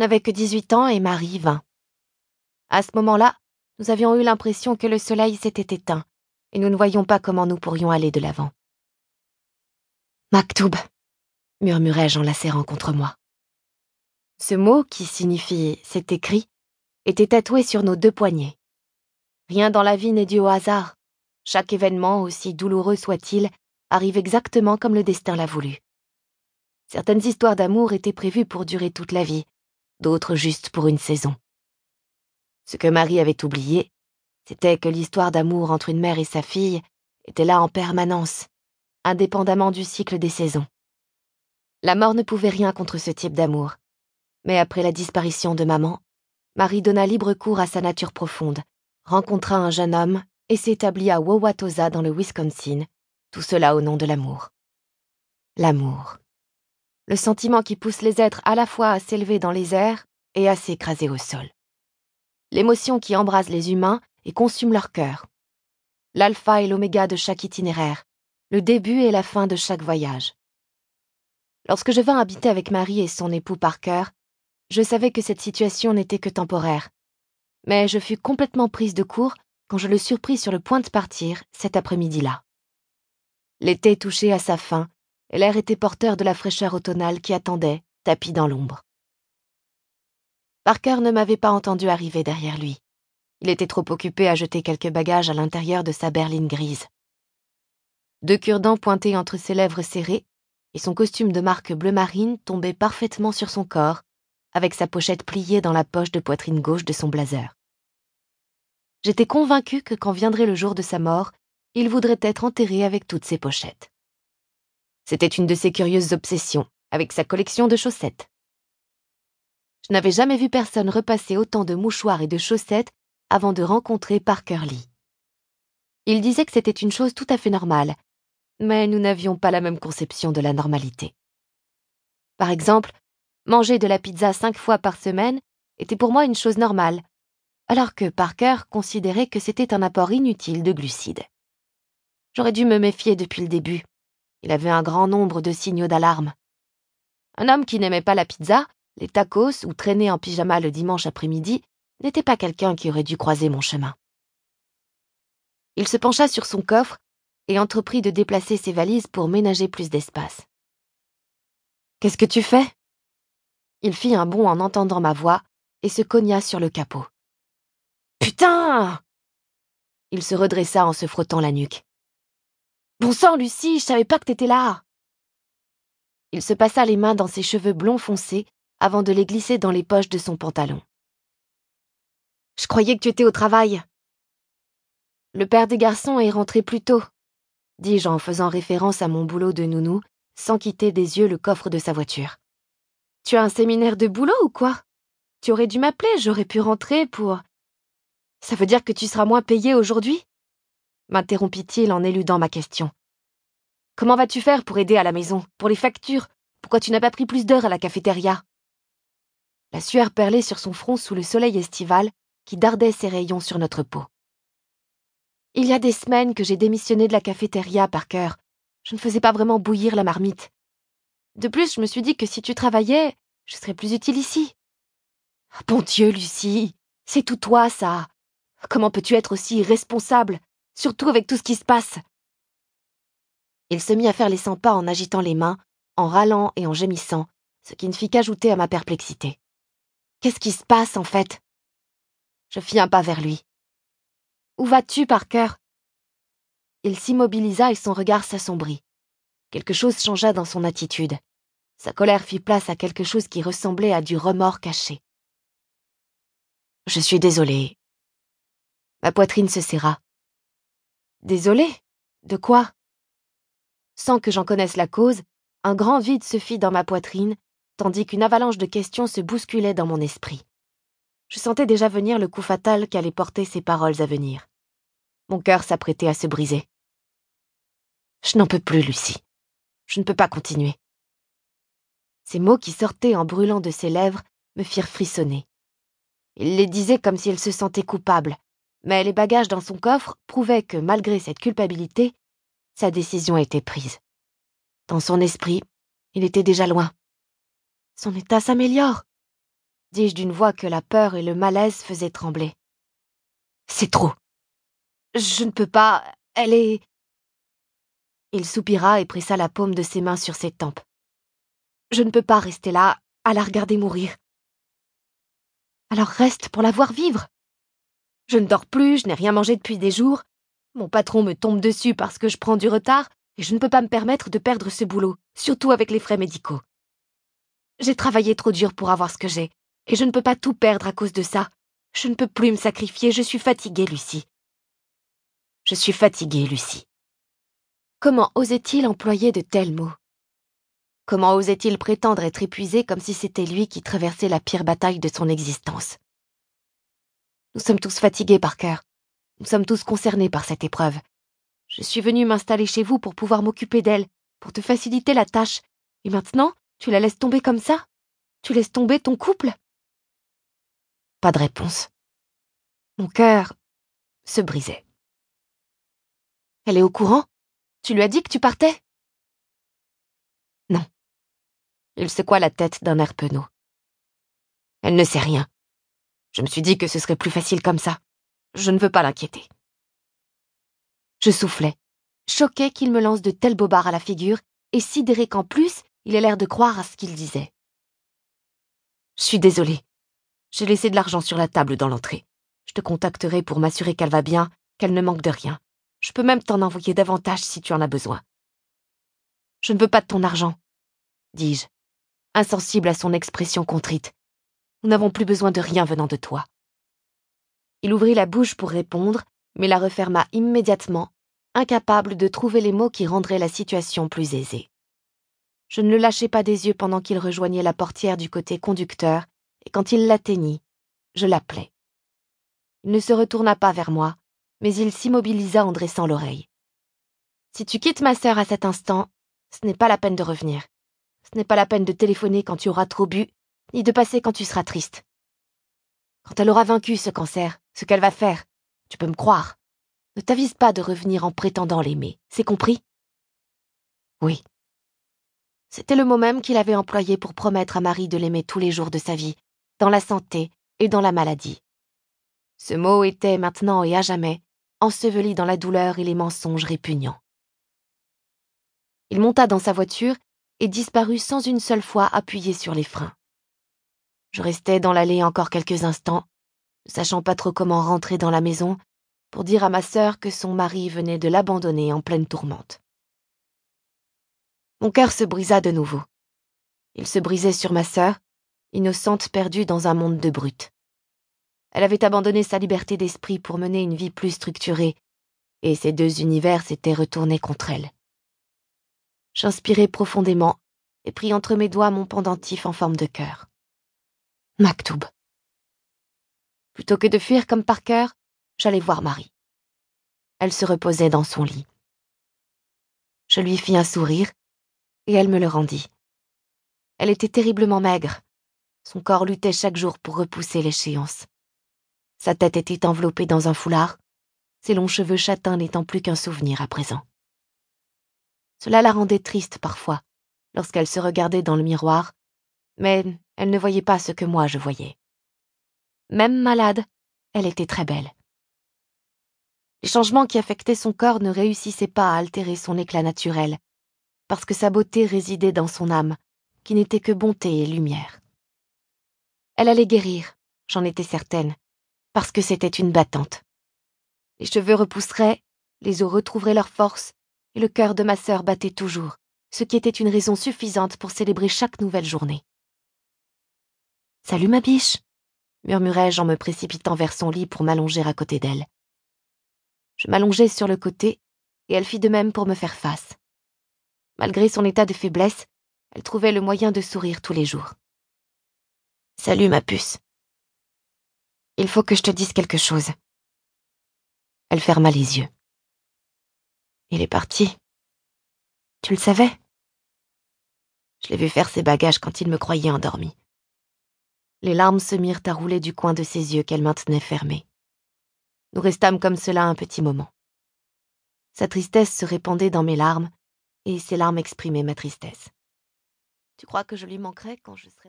N'avais que 18 ans et Marie 20. À ce moment-là, nous avions eu l'impression que le soleil s'était éteint et nous ne voyions pas comment nous pourrions aller de l'avant. Maktoub, murmurai-je en la serrant contre moi. Ce mot, qui signifie c'est écrit, était tatoué sur nos deux poignets. Rien dans la vie n'est dû au hasard. Chaque événement, aussi douloureux soit-il, arrive exactement comme le destin l'a voulu. Certaines histoires d'amour étaient prévues pour durer toute la vie, d'autres juste pour une saison. Ce que Marie avait oublié, c'était que l'histoire d'amour entre une mère et sa fille était là en permanence, indépendamment du cycle des saisons. La mort ne pouvait rien contre ce type d'amour, mais après la disparition de maman, Marie donna libre cours à sa nature profonde, rencontra un jeune homme et s'établit à Wauwatosa dans le Wisconsin, tout cela au nom de l'amour. L'amour. Le sentiment qui pousse les êtres à la fois à s'élever dans les airs et à s'écraser au sol l'émotion qui embrase les humains et consume leur cœur. L'alpha et l'oméga de chaque itinéraire, le début et la fin de chaque voyage. Lorsque je vins habiter avec Marie et son époux Parker, je savais que cette situation n'était que temporaire. Mais je fus complètement prise de court quand je le surpris sur le point de partir cet après-midi-là. L'été touchait à sa fin, l'air était porteur de la fraîcheur automnale qui attendait, tapis dans l'ombre. Parker ne m'avait pas entendu arriver derrière lui. Il était trop occupé à jeter quelques bagages à l'intérieur de sa berline grise. Deux cure-dents pointés entre ses lèvres serrées, et son costume de marque bleu marine tombait parfaitement sur son corps, avec sa pochette pliée dans la poche de poitrine gauche de son blazer. J'étais convaincue que quand viendrait le jour de sa mort, il voudrait être enterré avec toutes ses pochettes. C'était une de ses curieuses obsessions, avec sa collection de chaussettes. Je n'avais jamais vu personne repasser autant de mouchoirs et de chaussettes avant de rencontrer Parker Lee. Il disait que c'était une chose tout à fait normale, mais nous n'avions pas la même conception de la normalité. Par exemple, manger de la pizza cinq fois par semaine était pour moi une chose normale, alors que Parker considérait que c'était un apport inutile de glucides. J'aurais dû me méfier depuis le début. Il avait un grand nombre de signaux d'alarme. Un homme qui n'aimait pas la pizza les tacos ou traîner en pyjama le dimanche après-midi n'était pas quelqu'un qui aurait dû croiser mon chemin. Il se pencha sur son coffre et entreprit de déplacer ses valises pour ménager plus d'espace. Qu'est-ce que tu fais? Il fit un bond en entendant ma voix et se cogna sur le capot. Putain Il se redressa en se frottant la nuque. Bon sang, Lucie, je savais pas que t'étais là. Il se passa les mains dans ses cheveux blonds foncés avant de les glisser dans les poches de son pantalon. Je croyais que tu étais au travail. Le père des garçons est rentré plus tôt, dis-je en faisant référence à mon boulot de nounou, sans quitter des yeux le coffre de sa voiture. Tu as un séminaire de boulot ou quoi? Tu aurais dû m'appeler, j'aurais pu rentrer pour. Ça veut dire que tu seras moins payé aujourd'hui? M'interrompit-il en éludant ma question. Comment vas-tu faire pour aider à la maison, pour les factures? Pourquoi tu n'as pas pris plus d'heures à la cafétéria? La sueur perlait sur son front sous le soleil estival qui dardait ses rayons sur notre peau. Il y a des semaines que j'ai démissionné de la cafétéria par cœur. Je ne faisais pas vraiment bouillir la marmite. De plus, je me suis dit que si tu travaillais, je serais plus utile ici. Bon Dieu, Lucie, c'est tout toi, ça. Comment peux-tu être aussi irresponsable, surtout avec tout ce qui se passe Il se mit à faire les cent pas en agitant les mains, en râlant et en gémissant, ce qui ne fit qu'ajouter à ma perplexité. Qu'est-ce qui se passe, en fait? Je fis un pas vers lui. Où vas-tu, Parker Il s'immobilisa et son regard s'assombrit. Quelque chose changea dans son attitude. Sa colère fit place à quelque chose qui ressemblait à du remords caché. Je suis désolée. Ma poitrine se serra. Désolée De quoi? Sans que j'en connaisse la cause, un grand vide se fit dans ma poitrine tandis qu'une avalanche de questions se bousculait dans mon esprit. Je sentais déjà venir le coup fatal qu'allaient porter ces paroles à venir. Mon cœur s'apprêtait à se briser. Je n'en peux plus, Lucie. Je ne peux pas continuer. Ces mots qui sortaient en brûlant de ses lèvres me firent frissonner. Il les disait comme s'il se sentait coupable, mais les bagages dans son coffre prouvaient que, malgré cette culpabilité, sa décision était prise. Dans son esprit, il était déjà loin. Son état s'améliore. dis-je d'une voix que la peur et le malaise faisaient trembler. C'est trop. Je ne peux pas. Elle est. Il soupira et pressa la paume de ses mains sur ses tempes. Je ne peux pas rester là, à la regarder mourir. Alors reste pour la voir vivre. Je ne dors plus, je n'ai rien mangé depuis des jours. Mon patron me tombe dessus parce que je prends du retard et je ne peux pas me permettre de perdre ce boulot, surtout avec les frais médicaux. J'ai travaillé trop dur pour avoir ce que j'ai, et je ne peux pas tout perdre à cause de ça. Je ne peux plus me sacrifier, je suis fatiguée, Lucie. Je suis fatiguée, Lucie. Comment osait-il employer de tels mots? Comment osait-il prétendre être épuisé comme si c'était lui qui traversait la pire bataille de son existence? Nous sommes tous fatigués, par cœur. Nous sommes tous concernés par cette épreuve. Je suis venue m'installer chez vous pour pouvoir m'occuper d'elle, pour te faciliter la tâche. Et maintenant, tu la laisses tomber comme ça? Tu laisses tomber ton couple? Pas de réponse. Mon cœur se brisait. Elle est au courant? Tu lui as dit que tu partais? Non. Il secoua la tête d'un air penaud. Elle ne sait rien. Je me suis dit que ce serait plus facile comme ça. Je ne veux pas l'inquiéter. Je soufflais, choqué qu'il me lance de tels bobards à la figure, et sidéré qu'en plus, il ait l'air de croire à ce qu'il disait. Je suis désolée. J'ai laissé de l'argent sur la table dans l'entrée. Je te contacterai pour m'assurer qu'elle va bien, qu'elle ne manque de rien. Je peux même t'en envoyer davantage si tu en as besoin. Je ne veux pas de ton argent, dis-je, insensible à son expression contrite. Nous n'avons plus besoin de rien venant de toi. Il ouvrit la bouche pour répondre, mais la referma immédiatement, incapable de trouver les mots qui rendraient la situation plus aisée. Je ne le lâchai pas des yeux pendant qu'il rejoignait la portière du côté conducteur, et quand il l'atteignit, je l'appelai. Il ne se retourna pas vers moi, mais il s'immobilisa en dressant l'oreille. Si tu quittes ma sœur à cet instant, ce n'est pas la peine de revenir. Ce n'est pas la peine de téléphoner quand tu auras trop bu, ni de passer quand tu seras triste. Quand elle aura vaincu ce cancer, ce qu'elle va faire, tu peux me croire. Ne t'avise pas de revenir en prétendant l'aimer, c'est compris? Oui. C'était le mot même qu'il avait employé pour promettre à Marie de l'aimer tous les jours de sa vie, dans la santé et dans la maladie. Ce mot était maintenant et à jamais enseveli dans la douleur et les mensonges répugnants. Il monta dans sa voiture et disparut sans une seule fois appuyer sur les freins. Je restais dans l'allée encore quelques instants, ne sachant pas trop comment rentrer dans la maison, pour dire à ma sœur que son mari venait de l'abandonner en pleine tourmente. Mon cœur se brisa de nouveau. Il se brisait sur ma sœur, innocente perdue dans un monde de brutes. Elle avait abandonné sa liberté d'esprit pour mener une vie plus structurée, et ces deux univers s'étaient retournés contre elle. J'inspirai profondément et pris entre mes doigts mon pendentif en forme de cœur. Maktoub. Plutôt que de fuir comme par cœur, j'allais voir Marie. Elle se reposait dans son lit. Je lui fis un sourire, et elle me le rendit. Elle était terriblement maigre. Son corps luttait chaque jour pour repousser l'échéance. Sa tête était enveloppée dans un foulard, ses longs cheveux châtains n'étant plus qu'un souvenir à présent. Cela la rendait triste parfois, lorsqu'elle se regardait dans le miroir, mais elle ne voyait pas ce que moi je voyais. Même malade, elle était très belle. Les changements qui affectaient son corps ne réussissaient pas à altérer son éclat naturel, parce que sa beauté résidait dans son âme, qui n'était que bonté et lumière. Elle allait guérir, j'en étais certaine, parce que c'était une battante. Les cheveux repousseraient, les os retrouveraient leur force, et le cœur de ma sœur battait toujours, ce qui était une raison suffisante pour célébrer chaque nouvelle journée. Salut ma biche, murmurai-je en me précipitant vers son lit pour m'allonger à côté d'elle. Je m'allongeai sur le côté, et elle fit de même pour me faire face. Malgré son état de faiblesse, elle trouvait le moyen de sourire tous les jours. Salut ma puce. Il faut que je te dise quelque chose. Elle ferma les yeux. Il est parti. Tu le savais? Je l'ai vu faire ses bagages quand il me croyait endormi. Les larmes se mirent à rouler du coin de ses yeux qu'elle maintenait fermés. Nous restâmes comme cela un petit moment. Sa tristesse se répandait dans mes larmes, et ses larmes exprimaient ma tristesse. Tu crois que je lui manquerai quand je serai mort?